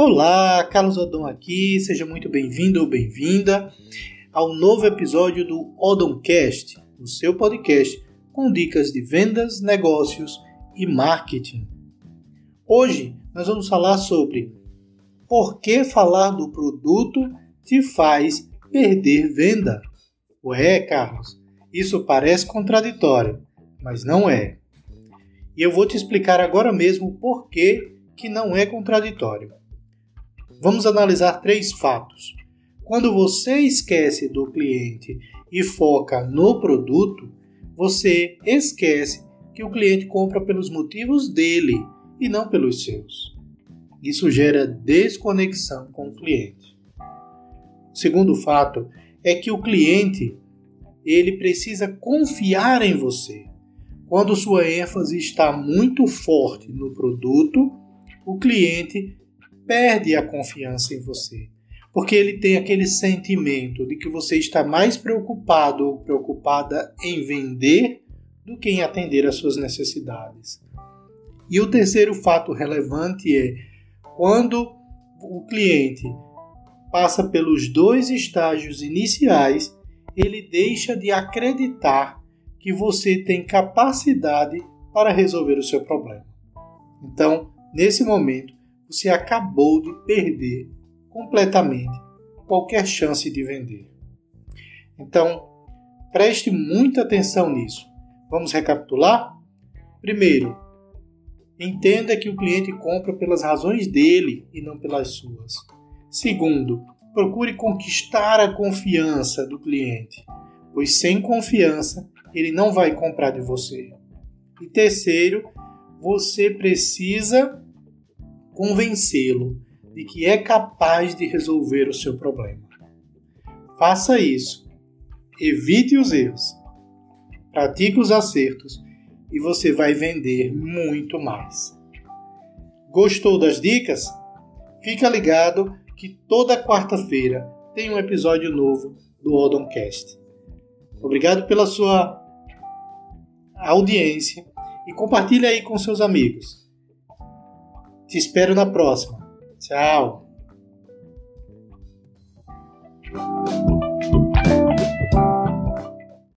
Olá, Carlos Odon aqui, seja muito bem-vindo ou bem-vinda ao novo episódio do Odoncast, o seu podcast com dicas de vendas, negócios e marketing. Hoje nós vamos falar sobre por que falar do produto te faz perder venda. Ué, Carlos, isso parece contraditório, mas não é. E eu vou te explicar agora mesmo por que, que não é contraditório. Vamos analisar três fatos. Quando você esquece do cliente e foca no produto, você esquece que o cliente compra pelos motivos dele e não pelos seus. Isso gera desconexão com o cliente. O segundo fato é que o cliente ele precisa confiar em você. Quando sua ênfase está muito forte no produto, o cliente perde a confiança em você, porque ele tem aquele sentimento de que você está mais preocupado ou preocupada em vender do que em atender às suas necessidades. E o terceiro fato relevante é quando o cliente passa pelos dois estágios iniciais, ele deixa de acreditar que você tem capacidade para resolver o seu problema. Então, nesse momento, você acabou de perder completamente qualquer chance de vender. Então, preste muita atenção nisso. Vamos recapitular? Primeiro, entenda que o cliente compra pelas razões dele e não pelas suas. Segundo, procure conquistar a confiança do cliente, pois sem confiança ele não vai comprar de você. E terceiro, você precisa convencê-lo de que é capaz de resolver o seu problema. Faça isso. Evite os erros. Pratique os acertos e você vai vender muito mais. Gostou das dicas? Fica ligado que toda quarta-feira tem um episódio novo do Odoncast. Obrigado pela sua audiência e compartilhe aí com seus amigos. Te espero na próxima. Tchau.